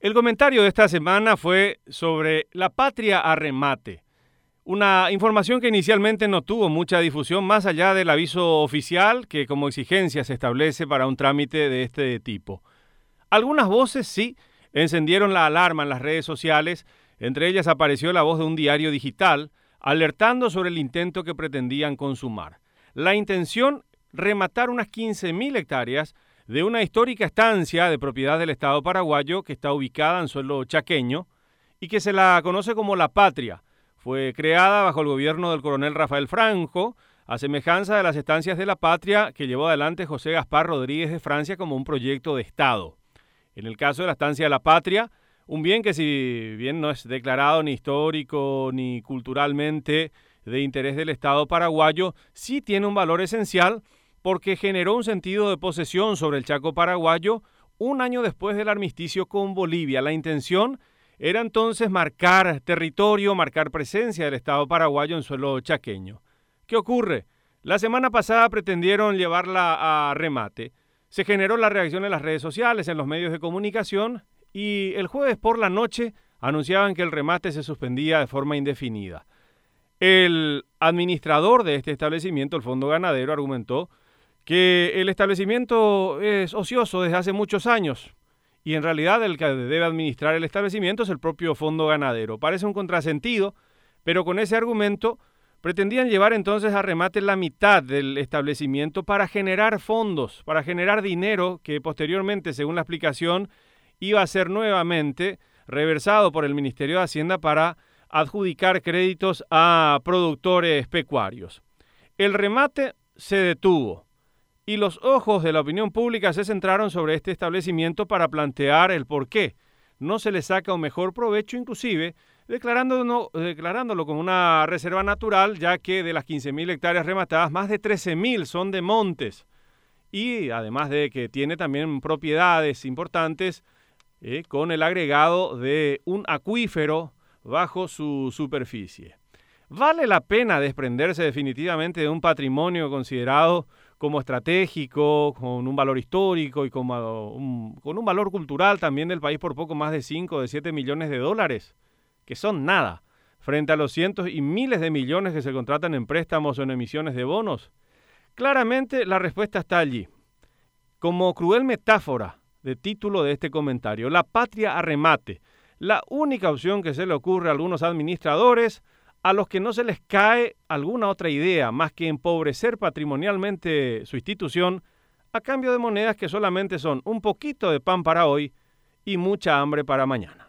El comentario de esta semana fue sobre la patria a remate. Una información que inicialmente no tuvo mucha difusión más allá del aviso oficial que como exigencia se establece para un trámite de este tipo. Algunas voces sí encendieron la alarma en las redes sociales, entre ellas apareció la voz de un diario digital alertando sobre el intento que pretendían consumar. La intención, rematar unas 15.000 hectáreas de una histórica estancia de propiedad del Estado paraguayo que está ubicada en suelo chaqueño y que se la conoce como La Patria. Fue creada bajo el gobierno del coronel Rafael Franco, a semejanza de las estancias de La Patria que llevó adelante José Gaspar Rodríguez de Francia como un proyecto de Estado. En el caso de la estancia de La Patria, un bien que si bien no es declarado ni histórico ni culturalmente de interés del Estado paraguayo, sí tiene un valor esencial porque generó un sentido de posesión sobre el Chaco paraguayo un año después del armisticio con Bolivia. La intención era entonces marcar territorio, marcar presencia del Estado paraguayo en suelo chaqueño. ¿Qué ocurre? La semana pasada pretendieron llevarla a remate. Se generó la reacción en las redes sociales, en los medios de comunicación, y el jueves por la noche anunciaban que el remate se suspendía de forma indefinida. El administrador de este establecimiento, el Fondo Ganadero, argumentó que el establecimiento es ocioso desde hace muchos años y en realidad el que debe administrar el establecimiento es el propio fondo ganadero. Parece un contrasentido, pero con ese argumento pretendían llevar entonces a remate la mitad del establecimiento para generar fondos, para generar dinero que posteriormente, según la explicación, iba a ser nuevamente reversado por el Ministerio de Hacienda para adjudicar créditos a productores pecuarios. El remate se detuvo y los ojos de la opinión pública se centraron sobre este establecimiento para plantear el por qué no se le saca un mejor provecho, inclusive declarándolo, como una reserva natural, ya que de las 15.000 hectáreas rematadas, más de 13.000 son de montes. Y además de que tiene también propiedades importantes eh, con el agregado de un acuífero bajo su superficie. ¿Vale la pena desprenderse definitivamente de un patrimonio considerado como estratégico, con un valor histórico y como un, con un valor cultural también del país por poco más de 5 o de 7 millones de dólares, que son nada, frente a los cientos y miles de millones que se contratan en préstamos o en emisiones de bonos? Claramente la respuesta está allí. Como cruel metáfora de título de este comentario, la patria arremate, la única opción que se le ocurre a algunos administradores a los que no se les cae alguna otra idea más que empobrecer patrimonialmente su institución a cambio de monedas que solamente son un poquito de pan para hoy y mucha hambre para mañana.